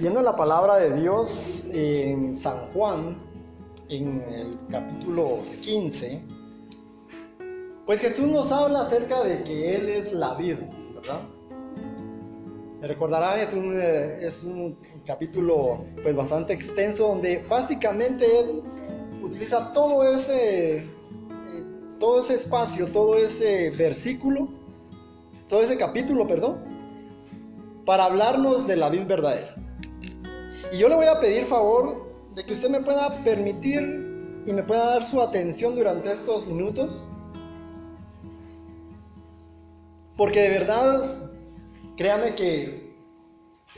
Viendo la palabra de Dios en San Juan, en el capítulo 15, pues Jesús nos habla acerca de que Él es la vida, ¿verdad? Se recordarán, es un, eh, es un capítulo pues bastante extenso donde básicamente Él utiliza todo ese, eh, todo ese espacio, todo ese versículo, todo ese capítulo, perdón, para hablarnos de la vida verdadera. Y yo le voy a pedir favor de que usted me pueda permitir y me pueda dar su atención durante estos minutos. Porque de verdad, créame que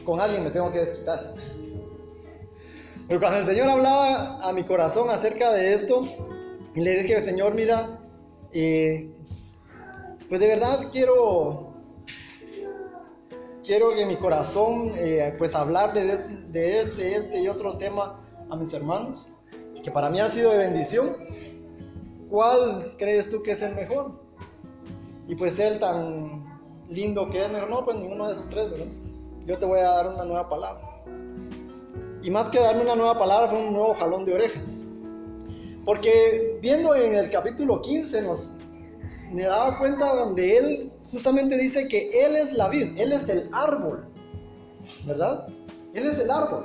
con alguien me tengo que desquitar. Pero cuando el Señor hablaba a mi corazón acerca de esto, y le dije, Señor, mira, eh, pues de verdad quiero quiero que mi corazón, eh, pues hablarle de, de, este, este y otro tema a mis hermanos, que para mí ha sido de bendición. ¿Cuál crees tú que es el mejor? Y pues él tan lindo que es, no, pues ninguno de esos tres, ¿verdad? Yo te voy a dar una nueva palabra. Y más que darme una nueva palabra, fue un nuevo jalón de orejas. Porque viendo en el capítulo 15 nos me daba cuenta donde él justamente dice que Él es la vid, Él es el árbol, ¿verdad? Él es el árbol.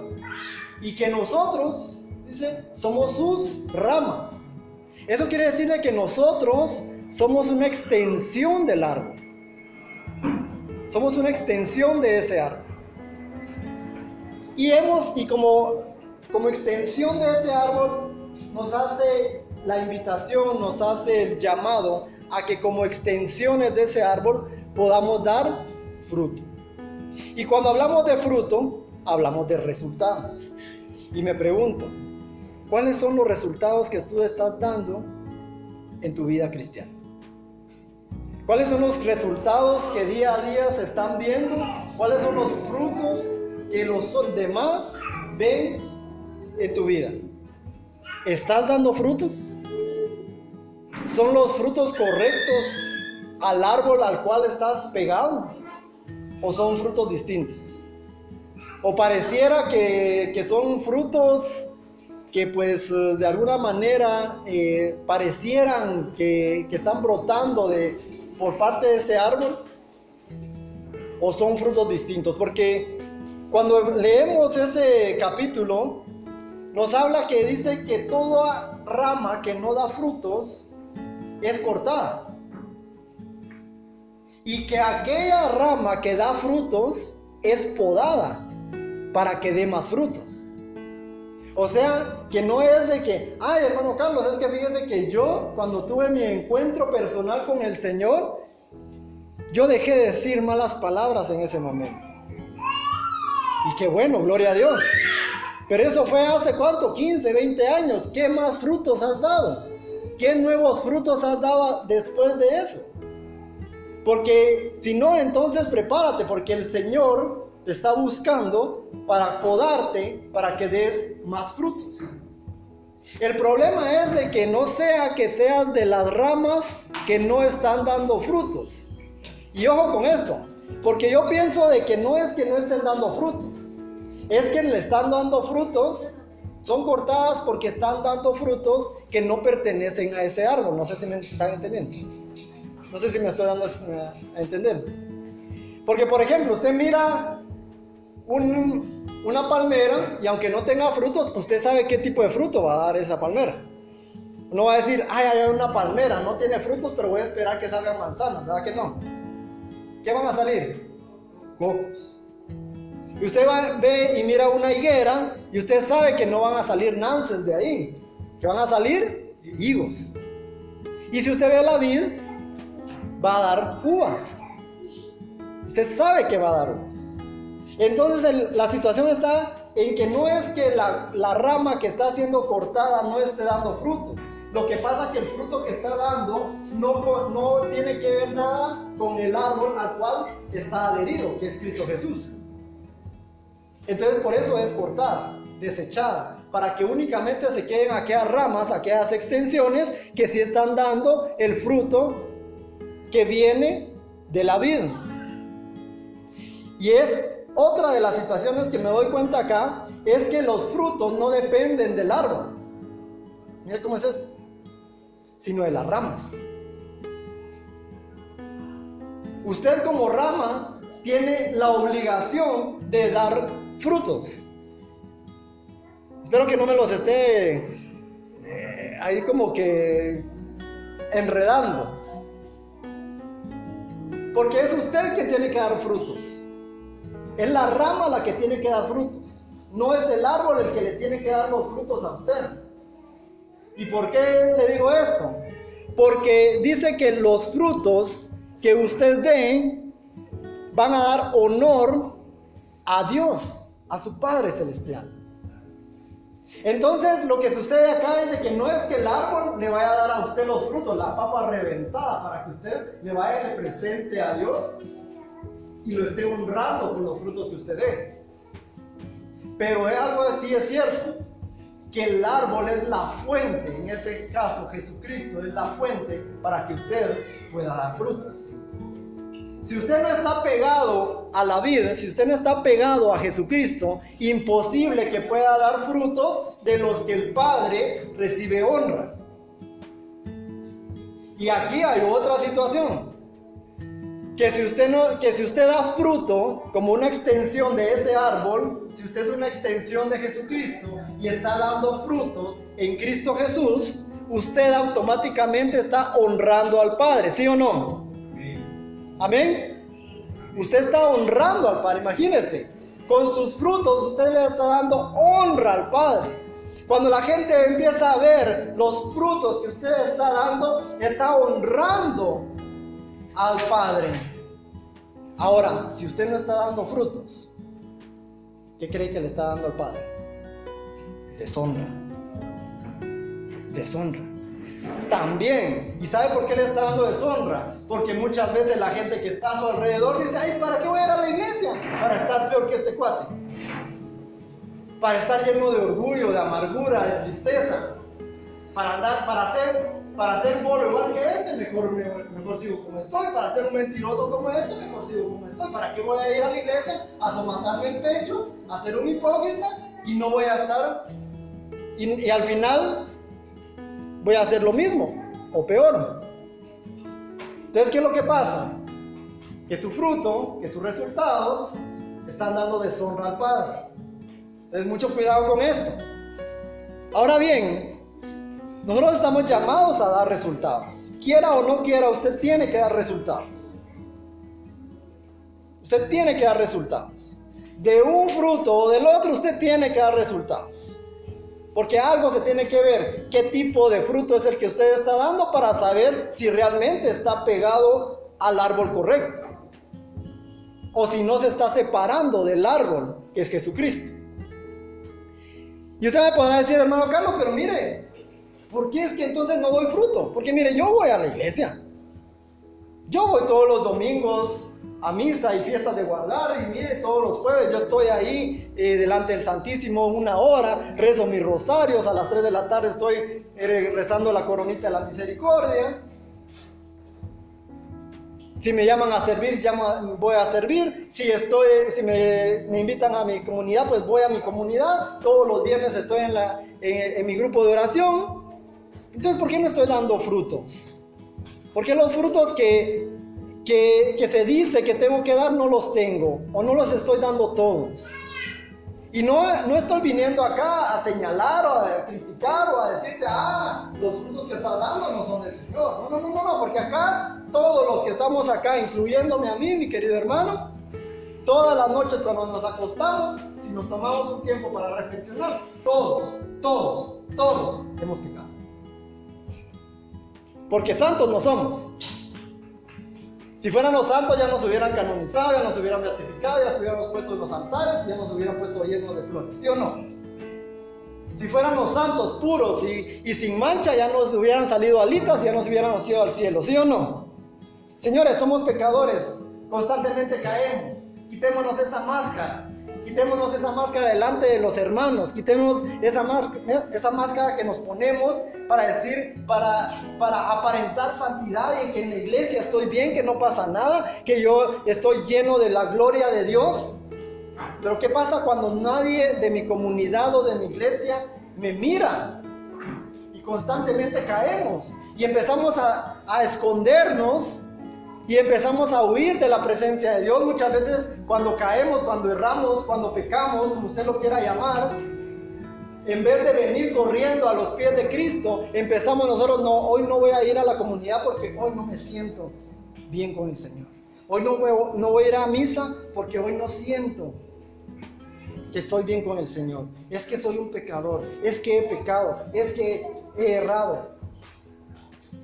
Y que nosotros, dice, somos sus ramas. Eso quiere decirle que nosotros somos una extensión del árbol. Somos una extensión de ese árbol. Y hemos, y como, como extensión de ese árbol, nos hace la invitación, nos hace el llamado a que como extensiones de ese árbol podamos dar fruto. Y cuando hablamos de fruto, hablamos de resultados. Y me pregunto, ¿cuáles son los resultados que tú estás dando en tu vida cristiana? ¿Cuáles son los resultados que día a día se están viendo? ¿Cuáles son los frutos que los demás ven en tu vida? ¿Estás dando frutos? ¿Son los frutos correctos al árbol al cual estás pegado? ¿O son frutos distintos? ¿O pareciera que, son frutos que pues eh, de alguna manera eh, parecieran que, que, están brotando de, por parte de ese árbol? ¿O son frutos distintos? Porque cuando leemos ese capítulo, nos habla que dice que toda rama que no da frutos es cortada. Y que aquella rama que da frutos es podada para que dé más frutos. O sea, que no es de que, ay hermano Carlos, es que fíjese que yo cuando tuve mi encuentro personal con el Señor, yo dejé de decir malas palabras en ese momento. Y qué bueno, gloria a Dios. Pero eso fue hace cuánto, 15, 20 años. ¿Qué más frutos has dado? ¿Qué nuevos frutos has dado después de eso? Porque si no, entonces prepárate, porque el Señor te está buscando para podarte, para que des más frutos. El problema es de que no sea que seas de las ramas que no están dando frutos. Y ojo con esto, porque yo pienso de que no es que no estén dando frutos, es que le están dando frutos son cortadas porque están dando frutos que no pertenecen a ese árbol. No sé si me están entendiendo. No sé si me estoy dando a entender. Porque, por ejemplo, usted mira una palmera y aunque no tenga frutos, usted sabe qué tipo de fruto va a dar esa palmera. No va a decir, ay, hay una palmera, no tiene frutos, pero voy a esperar que salgan manzanas, ¿verdad que no? ¿Qué van a salir? Cocos. Y usted va, ve y mira una higuera y usted sabe que no van a salir nances de ahí, que van a salir higos. Y si usted ve la vid, va a dar uvas. Usted sabe que va a dar uvas. Entonces la situación está en que no es que la, rama que está siendo cortada no esté dando frutos. Lo que pasa es que el fruto que está dando no tiene que ver nada con el árbol al cual está adherido, que es Cristo Jesús. Entonces por eso es cortada, desechada, para que únicamente se queden aquellas ramas, aquellas extensiones que sí están dando el fruto que viene de la vida. Y es otra de las situaciones que me doy cuenta acá es que los frutos no dependen del árbol. Mira cómo es esto. Sino de las ramas. Usted como rama tiene la obligación de dar frutos. Espero que no me los esté eh, ahí como que enredando. Porque es usted quien tiene que dar frutos. Es la rama la que tiene que dar frutos. No es el árbol el que le tiene que dar los frutos a usted. ¿Y por qué le digo esto? Porque dice que los frutos que usted dé van a dar honor a Dios, a su Padre Celestial. Entonces lo que sucede acá es de que no es que el árbol le vaya a dar a usted los frutos, la papa reventada, para que usted le vaya a presente a Dios y lo esté honrando con los frutos que usted dé. Pero es algo así es cierto, que el árbol es la fuente, en este caso Jesucristo es la fuente para que usted pueda dar frutos. Si usted no está pegado a la vida, si usted no está pegado a Jesucristo, imposible que pueda dar frutos de los que el Padre recibe honra. Y aquí hay otra situación. Que si usted da fruto como una extensión de ese árbol, si usted es una extensión de Jesucristo y está dando frutos en Cristo Jesús, usted automáticamente está honrando al Padre, ¿sí o no? Amén. Usted está honrando al Padre, imagínese. Con sus frutos usted le está dando honra al Padre. Cuando la gente empieza a ver los frutos que usted está dando, está honrando al Padre. Ahora, si usted no está dando frutos, ¿qué cree que le está dando al Padre? Deshonra. Deshonra también. ¿Y sabe por qué le está dando deshonra? Porque muchas veces la gente que está a su alrededor dice, ay, ¿para qué voy a ir a la iglesia? Para estar peor que este cuate. Para estar lleno de orgullo, de amargura, de tristeza. Para andar, para ser, para ser bolo igual que este, mejor, mejor sigo como estoy. Para ser un mentiroso como este, mejor sigo como estoy. ¿Para qué voy a ir a la iglesia a somatarme el pecho, a ser un hipócrita y no voy a estar? y al final voy a hacer lo mismo o peor. Entonces, ¿qué es lo que pasa? Que su fruto, que sus resultados están dando deshonra al Padre. Entonces, mucho cuidado con esto. Ahora bien, nosotros estamos llamados a dar resultados. Quiera o no quiera, usted tiene que dar resultados. Usted tiene que dar resultados. De un fruto o del otro, usted tiene que dar resultados. Porque algo se tiene que ver qué tipo de fruto es el que usted está dando para saber si realmente está pegado al árbol correcto. O si no se está separando del árbol que es Jesucristo. Y usted me podrá decir, hermano Carlos, pero mire, ¿por qué es que entonces no doy fruto? Porque mire, yo voy a la iglesia. Yo voy todos los domingos a misa y fiestas de guardar y mire todos los jueves yo estoy ahí eh, delante del Santísimo una hora, rezo mis rosarios, a las 3 de la tarde estoy eh, rezando la coronita de la misericordia. Si me llaman a servir, voy a servir. Si, estoy, si me, invitan a mi comunidad, pues voy a mi comunidad. Todos los viernes estoy en, la, en mi grupo de oración. Entonces, ¿por qué no estoy dando frutos? Porque los frutos que que, se dice que tengo que dar no los tengo o no los estoy dando todos. Y no, no estoy viniendo acá a señalar o a criticar o a decirte, ah, los frutos que estás dando no son del Señor. No, no, no, no, no, porque acá todos los que estamos acá, incluyéndome a mí, mi querido hermano, todas las noches cuando nos acostamos, si nos tomamos un tiempo para reflexionar, todos, todos, todos hemos pecado. Porque santos no somos. Si fueran los santos ya nos hubieran canonizado, ya nos hubieran beatificado, ya estuviéramos puestos en los altares, ya nos hubieran puesto llenos de flores, ¿sí o no? Si fueran los santos puros y, y sin mancha, ya nos hubieran salido alitas ya nos hubieran ido al cielo, ¿sí o no? Señores, somos pecadores, constantemente caemos, quitémonos esa máscara. Quitémonos esa máscara delante de los hermanos, quitemos esa, máscara que nos ponemos para decir, para, para aparentar santidad y que en la iglesia estoy bien, que no pasa nada, que yo estoy lleno de la gloria de Dios. Pero ¿qué pasa cuando nadie de mi comunidad o de mi iglesia me mira? Y constantemente caemos y empezamos a escondernos y empezamos a huir de la presencia de Dios. Muchas veces cuando caemos, cuando erramos, cuando pecamos, como usted lo quiera llamar, en vez de venir corriendo a los pies de Cristo, empezamos nosotros, no, hoy no voy a ir a la comunidad porque hoy no me siento bien con el Señor. Hoy no voy, no voy a ir a misa porque hoy no siento que estoy bien con el Señor. Es que soy un pecador, es que he pecado, es que he errado.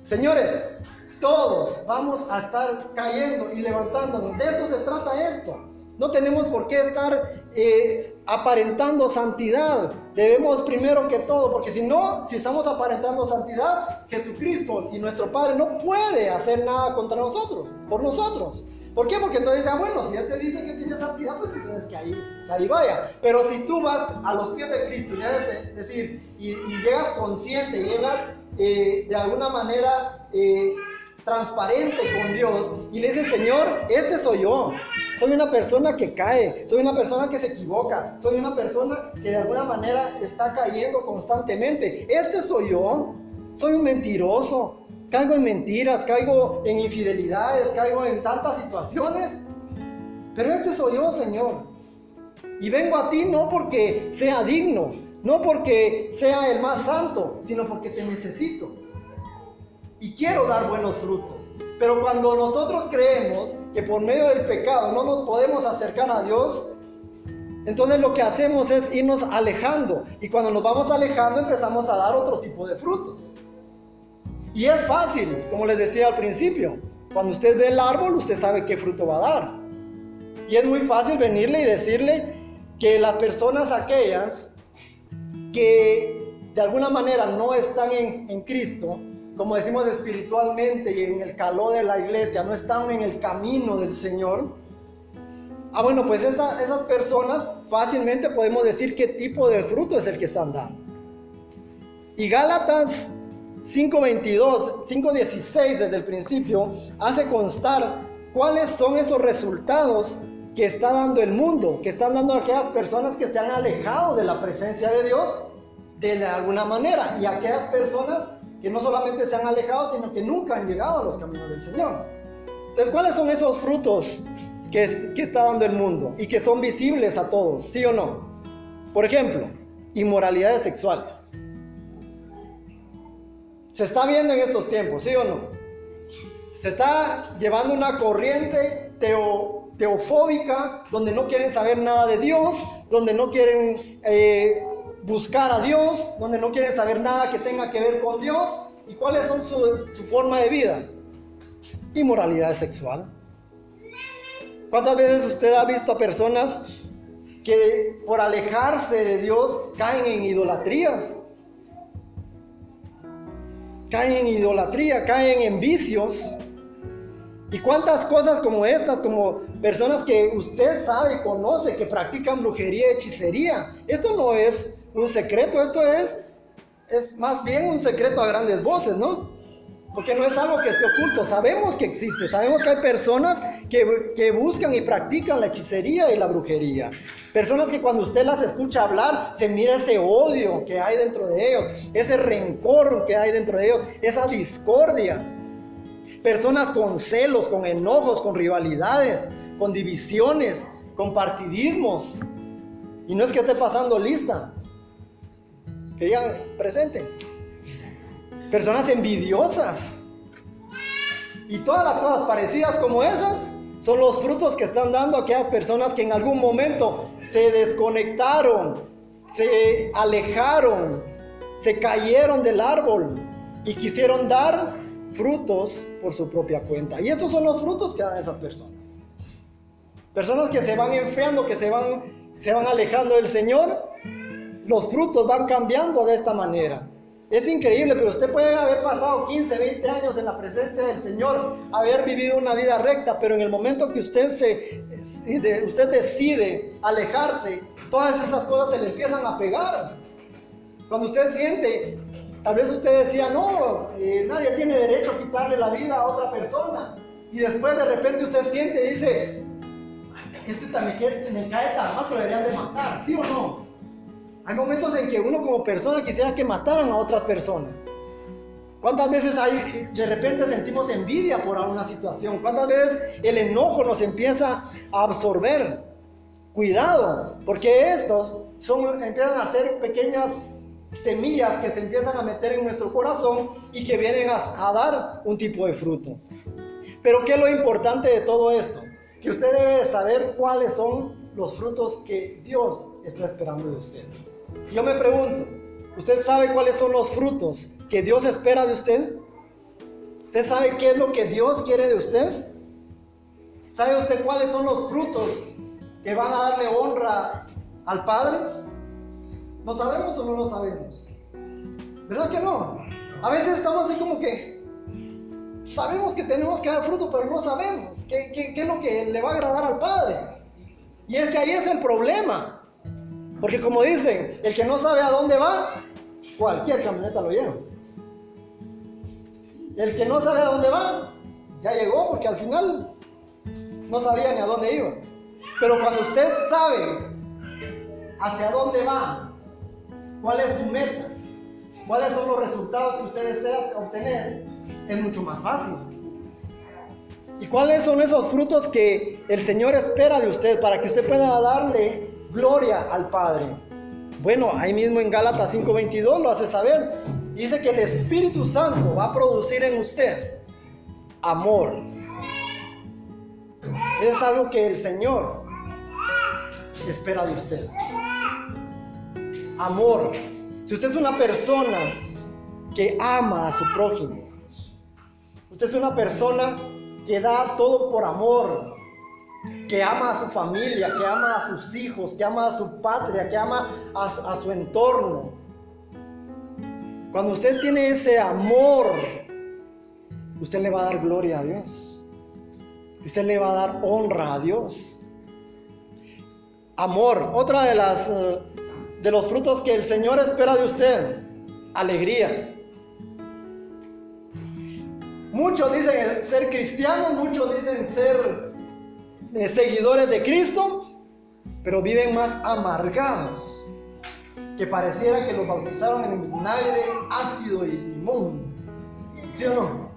Señores, todos vamos a estar cayendo y levantándonos. De esto se trata esto. No tenemos por qué estar eh, aparentando santidad. Debemos primero que todo, porque si no, si estamos aparentando santidad, Jesucristo y nuestro Padre no puede hacer nada contra nosotros, por nosotros. ¿Por qué? Porque entonces ah, bueno, si Él te dice que tiene santidad, pues entonces que ahí, ahí vaya. Pero si tú vas a los pies de Cristo y es decir, y, llegas consciente, llegas eh, de alguna manera eh, transparente con Dios y le dices, Señor, este soy yo. Soy una persona que cae, soy una persona que se equivoca, soy una persona que de alguna manera está cayendo constantemente. Este soy yo. Soy un mentiroso. Caigo en mentiras, caigo en infidelidades, caigo en tantas situaciones. Pero este soy yo, Señor. Y vengo a ti no porque sea digno, no porque sea el más santo, sino porque te necesito. Y quiero dar buenos frutos. Pero cuando nosotros creemos que por medio del pecado no nos podemos acercar a Dios, entonces lo que hacemos es irnos alejando. Y cuando nos vamos alejando empezamos a dar otro tipo de frutos. Y es fácil, como les decía al principio. Cuando usted ve el árbol, usted sabe qué fruto va a dar. Y es muy fácil venirle y decirle que las personas aquellas que de alguna manera no están en, en Cristo, como decimos espiritualmente y en el calor de la iglesia, no están en el camino del Señor. Ah, bueno, pues esas personas fácilmente podemos decir qué tipo de fruto es el que están dando. Y Gálatas 5.22, 5.16 desde el principio hace constar cuáles son esos resultados que está dando el mundo, que están dando aquellas personas que se han alejado de la presencia de Dios de alguna manera y aquellas personas que no solamente se han alejado, sino que nunca han llegado a los caminos del Señor. Entonces, ¿cuáles son esos frutos que, que está dando el mundo y que son visibles a todos? ¿Sí o no? Por ejemplo, inmoralidades sexuales. Se está viendo en estos tiempos, ¿sí o no? Se está llevando una corriente teofóbica donde no quieren saber nada de Dios, donde no quieren eh, buscar a Dios, donde no quieren saber nada que tenga que ver con Dios. ¿Y cuáles son su, forma de vida? Inmoralidad sexual. ¿Cuántas veces usted ha visto a personas que por alejarse de Dios caen en idolatrías? Caen en idolatría, caen en vicios. ¿Y cuántas cosas como estas, como personas que usted sabe conoce que practican brujería hechicería? Esto no es un secreto, esto es, es más bien un secreto a grandes voces, ¿no? Porque no es algo que esté oculto, sabemos que existe, sabemos que hay personas que, que, buscan y practican la hechicería y la brujería. Personas que cuando usted las escucha hablar, se mira ese odio que hay dentro de ellos, ese rencor que hay dentro de ellos, esa discordia. Personas con celos, con enojos, con rivalidades, con divisiones, con partidismos. Y no es que esté pasando lista, que digan presente. Personas envidiosas. Y todas las cosas parecidas como esas son los frutos que están dando aquellas personas que en algún momento se desconectaron, se alejaron, se cayeron del árbol y quisieron dar frutos por su propia cuenta. Y estos son los frutos que dan esas personas. Personas que se van enfriando, que se van, se van alejando del Señor los frutos van cambiando de esta manera. Es increíble, pero usted puede haber pasado 15, 20 años en la presencia del Señor, haber vivido una vida recta, pero en el momento que usted, se, usted decide alejarse, todas esas cosas se le empiezan a pegar. Cuando usted siente, tal vez usted decía, no, eh, nadie tiene derecho a quitarle la vida a otra persona. Y después de repente usted siente y dice, este también me cae tan mal lo deberían de matar, ¿sí o no? Hay momentos en que uno como persona quisiera que mataran a otras personas. ¿Cuántas veces hay, de repente sentimos envidia por alguna situación? ¿Cuántas veces el enojo nos empieza a absorber? Cuidado, porque estos son, empiezan a ser pequeñas semillas que se empiezan a meter en nuestro corazón y que vienen a, a dar un tipo de fruto. Pero ¿qué es lo importante de todo esto? Que usted debe saber cuáles son los frutos que Dios está esperando de usted. Yo me pregunto, ¿usted sabe cuáles son los frutos que Dios espera de usted? ¿Usted sabe qué es lo que Dios quiere de usted? ¿Sabe usted cuáles son los frutos que van a darle honra al Padre? ¿Lo sabemos o no lo sabemos? ¿Verdad que no? A veces estamos así como que sabemos que tenemos que dar fruto, pero no sabemos qué, qué es lo que le va a agradar al Padre. Y es que ahí es el problema. Porque como dicen, el que no sabe a dónde va, cualquier camioneta lo lleva. El que no sabe a dónde va, ya llegó porque al final no sabía ni a dónde iba. Pero cuando usted sabe hacia dónde va, cuál es su meta, cuáles son los resultados que usted desea obtener, es mucho más fácil. ¿Y cuáles son esos frutos que el Señor espera de usted para que usted pueda darle gloria al Padre. Bueno, ahí mismo en Gálatas 5:22 lo hace saber. Dice que el Espíritu Santo va a producir en usted amor. Es algo que el Señor espera de usted. Amor. Si usted es una persona que ama a su prójimo, usted es una persona que da todo por amor, que ama a su familia, que ama a sus hijos, que ama a su patria, que ama a, su entorno. Cuando usted tiene ese amor, usted le va a dar gloria a Dios. Usted le va a dar honra a Dios. Amor, otra de las eh, de los frutos que el Señor espera de usted, alegría. Muchos dicen ser cristianos, muchos dicen ser seguidores de Cristo, pero viven más amargados, que pareciera que los bautizaron en vinagre ácido y limón. ¿Sí o no?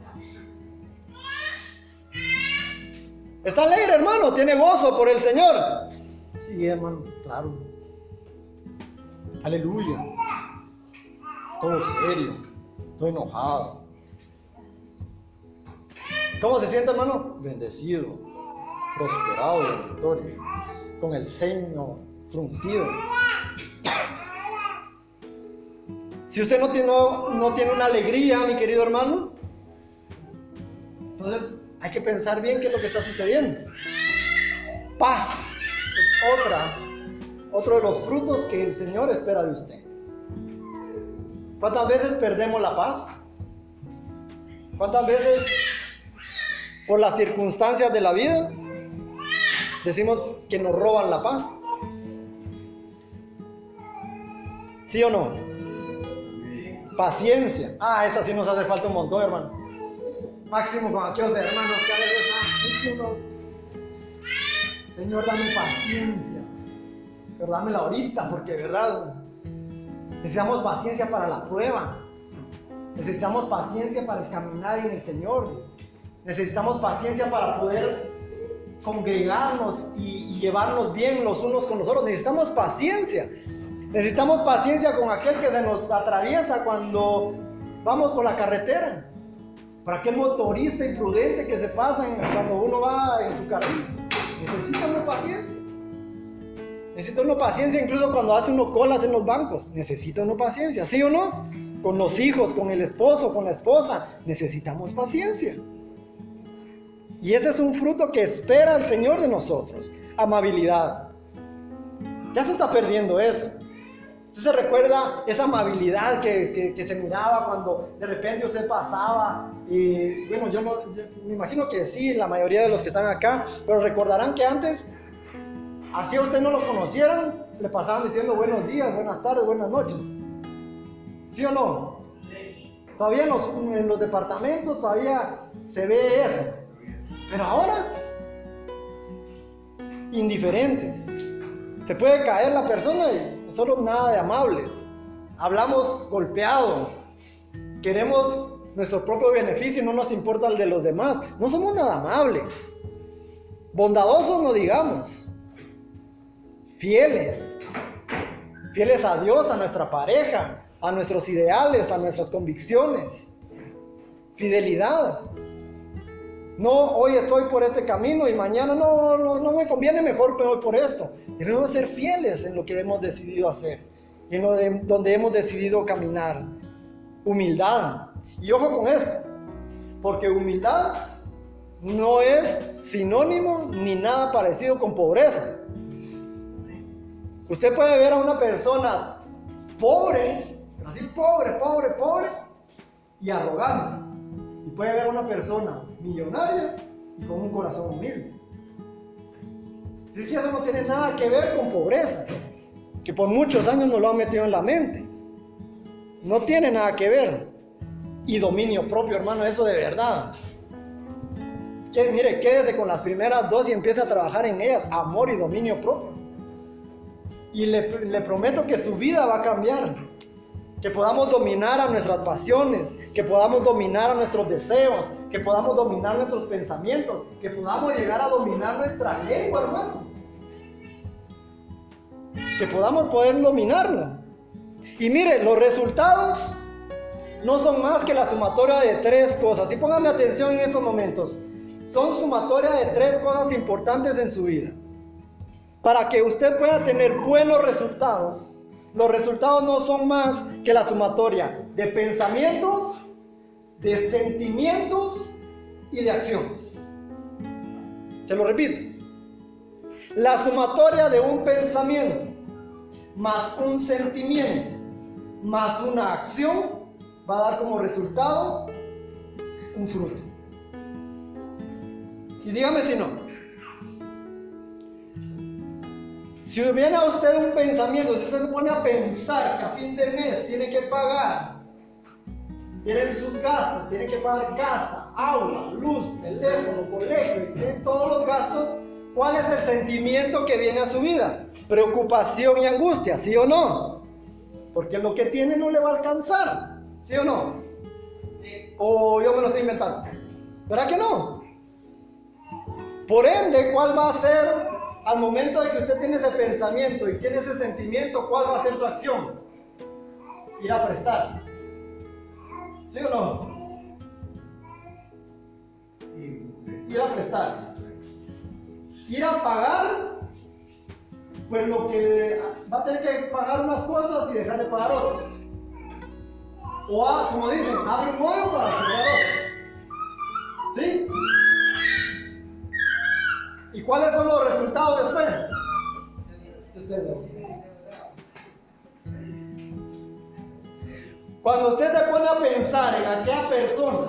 ¿Está alegre, hermano? ¿Tiene gozo por el Señor? Sí, hermano, claro. Aleluya. Todo serio, todo enojado. ¿Cómo se siente, hermano? Bendecido prosperado y victoria, con el ceño fruncido. Si usted no tiene, no, tiene una alegría, mi querido hermano, entonces hay que pensar bien qué es lo que está sucediendo. Paz es otra, otro de los frutos que el Señor espera de usted. ¿Cuántas veces perdemos la paz? ¿Cuántas veces por las circunstancias de la vida Decimos que nos roban la paz. ¿Sí o no? Paciencia. Ah, esa sí nos hace falta un montón, hermano. Máximo con aquellos hermanos que a ah, Señor, dame paciencia. Pero dámela ahorita, porque, ¿verdad? Necesitamos paciencia para la prueba. Necesitamos paciencia para el caminar en el Señor. Necesitamos paciencia para poder congregarnos y, llevarnos bien los unos con los otros. Necesitamos paciencia. Necesitamos paciencia con aquel que se nos atraviesa cuando vamos por la carretera. Para aquel motorista imprudente que se pasa cuando uno va en su carril. Necesita una paciencia. Necesita una paciencia incluso cuando hace uno colas en los bancos. Necesita una paciencia, ¿sí o no? Con los hijos, con el esposo, con la esposa. Necesitamos paciencia. Y ese es un fruto que espera el Señor de nosotros. Amabilidad. Ya se está perdiendo eso. ¿Usted se recuerda esa amabilidad que, se miraba cuando de repente usted pasaba? Y bueno, yo, no, me imagino que sí, la mayoría de los que están acá, pero recordarán que antes, así a usted no lo conocieran, le pasaban diciendo buenos días, buenas tardes, buenas noches. ¿Sí o no? Todavía en los departamentos todavía se ve eso. Pero ahora, indiferentes. Se puede caer la persona y nosotros nada de amables. Hablamos golpeado. Queremos nuestro propio beneficio y no nos importa el de los demás. No somos nada amables. Bondadosos no digamos. Fieles. Fieles a Dios, a nuestra pareja, a nuestros ideales, a nuestras convicciones. Fidelidad. No, hoy estoy por este camino y mañana no, no, me conviene mejor, pero por esto. Debemos ser fieles en lo que hemos decidido hacer, en lo de, donde hemos decidido caminar. Humildad. Y ojo con esto, porque humildad no es sinónimo ni nada parecido con pobreza. Usted puede ver a una persona pobre, así pobre, pobre, pobre y arrogante. Y puede ver a una persona millonaria y con un corazón humilde. Eso no tiene nada que ver con pobreza, que por muchos años nos lo han metido en la mente. No tiene nada que ver. Y dominio propio, hermano, eso de verdad. Que, mire, quédese con las primeras dos y empiece a trabajar en ellas, amor y dominio propio. Y le, le prometo que su vida va a cambiar que podamos dominar a nuestras pasiones, que podamos dominar a nuestros deseos, que podamos dominar nuestros pensamientos, que podamos llegar a dominar nuestra lengua, hermanos. Que podamos poder dominarlo. Y mire, los resultados no son más que la sumatoria de tres cosas. Y póngame atención en estos momentos. Son sumatoria de tres cosas importantes en su vida. Para que usted pueda tener buenos resultados, los resultados no son más que la sumatoria de pensamientos, de sentimientos y de acciones. Se lo repito. La sumatoria de un pensamiento más un sentimiento más una acción va a dar como resultado un fruto. Y dígame si no. Si viene a usted un pensamiento, si usted se pone a pensar que a fin de mes tiene que pagar, tienen sus gastos, tiene que pagar casa, agua, luz, teléfono, colegio, tiene todos los gastos, ¿cuál es el sentimiento que viene a su vida? Preocupación y angustia, ¿sí o no? Porque lo que tiene no le va a alcanzar, ¿sí o no? O yo me lo estoy inventando. ¿Verdad que no? Por ende, ¿cuál va a ser al momento de que usted tiene ese pensamiento y tiene ese sentimiento, ¿cuál va a ser su acción? Ir a prestar. ¿Sí o no? Ir a prestar. Ir a pagar, pues lo que va a tener que pagar unas cosas y dejar de pagar otras. O como dicen, abre un modo para cerrar otro. ¿Sí? ¿Y cuáles son los resultados después? Cuando usted se pone a pensar en aquella persona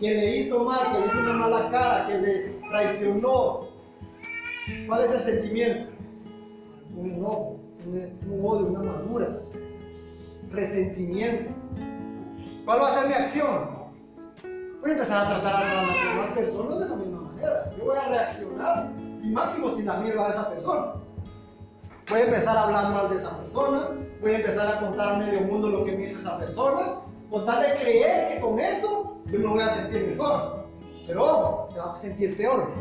que le hizo mal, que le hizo una mala cara, que le traicionó, ¿cuál es el sentimiento? Un enojo, un, odio, una amargura, resentimiento. ¿Cuál va a ser mi acción? Voy a empezar a tratar a las demás personas de la misma yo voy a reaccionar y máximo si la mierda a esa persona. Voy a empezar a hablar mal de esa persona, voy a empezar a contar a medio mundo lo que me hizo esa persona, con tal de creer que con eso yo me voy a sentir mejor. Pero ojo, se va a sentir peor.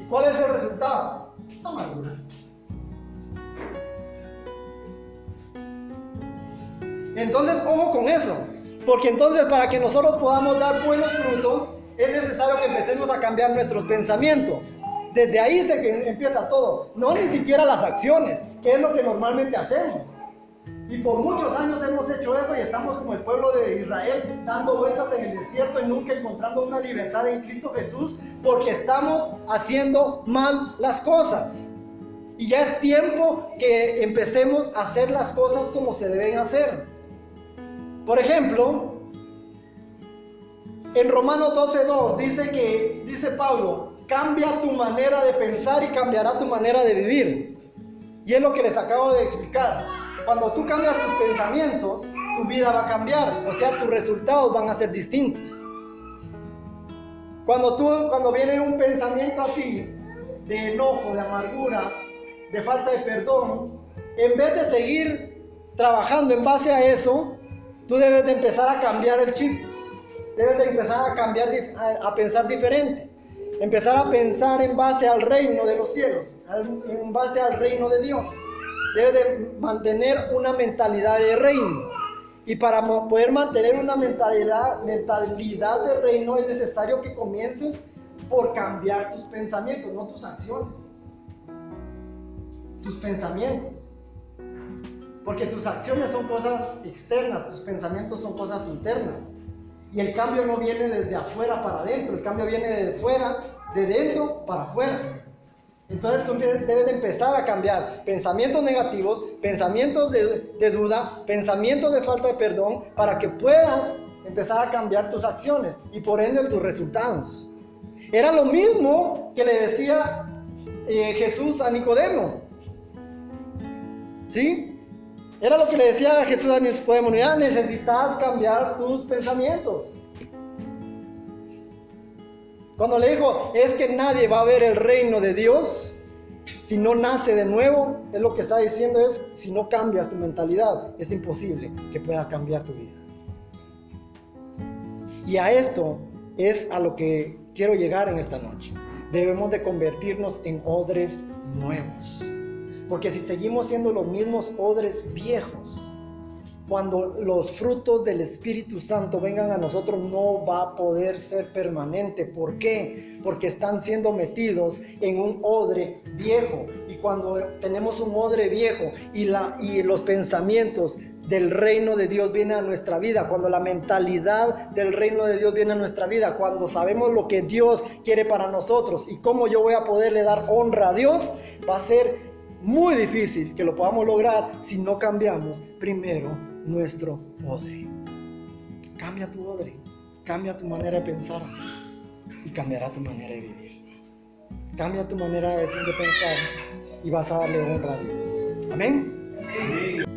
¿Y cuál es el resultado? Amargura. Entonces, ojo con eso. Porque entonces para que nosotros podamos dar buenos frutos, es necesario que empecemos a cambiar nuestros pensamientos. Desde ahí se empieza todo, no ni siquiera las acciones, que es lo que normalmente hacemos. Y por muchos años hemos hecho eso y estamos como el pueblo de Israel dando vueltas en el desierto y nunca encontrando una libertad en Cristo Jesús porque estamos haciendo mal las cosas. Y ya es tiempo que empecemos a hacer las cosas como se deben hacer. Por ejemplo, en Romanos 12.2 dice que, dice Pablo, cambia tu manera de pensar y cambiará tu manera de vivir. Y es lo que les acabo de explicar. Cuando tú cambias tus pensamientos, tu vida va a cambiar. O sea, tus resultados van a ser distintos. Cuando tú, cuando viene un pensamiento a ti de enojo, de amargura, de falta de perdón, en vez de seguir trabajando en base a eso, tú debes de empezar a cambiar el chip. Debes de empezar a cambiar, a, pensar diferente. Empezar a pensar en base al reino de los cielos, en base al reino de Dios. Debes de mantener una mentalidad de reino. Y para poder mantener una mentalidad, mentalidad de reino es necesario que comiences por cambiar tus pensamientos, no tus acciones. Tus pensamientos. Porque tus acciones son cosas externas, tus pensamientos son cosas internas. Y el cambio no viene desde afuera para adentro, el cambio viene de fuera, de dentro para afuera. Entonces tú debes de empezar a cambiar pensamientos negativos, pensamientos de, duda, pensamientos de falta de perdón, para que puedas empezar a cambiar tus acciones y por ende tus resultados. Era lo mismo que le decía eh, Jesús a Nicodemo. ¿Sí? Era lo que le decía Jesús a Nicodemo. Ya necesitas cambiar tus pensamientos. Cuando le dijo, es que nadie va a ver el reino de Dios si no nace de nuevo, es lo que está diciendo es, si no cambias tu mentalidad, es imposible que pueda cambiar tu vida. Y a esto es a lo que quiero llegar en esta noche. Debemos de convertirnos en odres nuevos. Porque si seguimos siendo los mismos odres viejos, cuando los frutos del Espíritu Santo vengan a nosotros no va a poder ser permanente. ¿Por qué? Porque están siendo metidos en un odre viejo. Y cuando tenemos un odre viejo y, la, y los pensamientos del reino de Dios vienen a nuestra vida, cuando la mentalidad del reino de Dios viene a nuestra vida, cuando sabemos lo que Dios quiere para nosotros y cómo yo voy a poderle dar honra a Dios, va a ser muy difícil que lo podamos lograr si no cambiamos primero nuestro odre. Cambia tu odre, cambia tu manera de pensar y cambiará tu manera de vivir. Cambia tu manera de, pensar y vas a darle honra a Dios. Amén.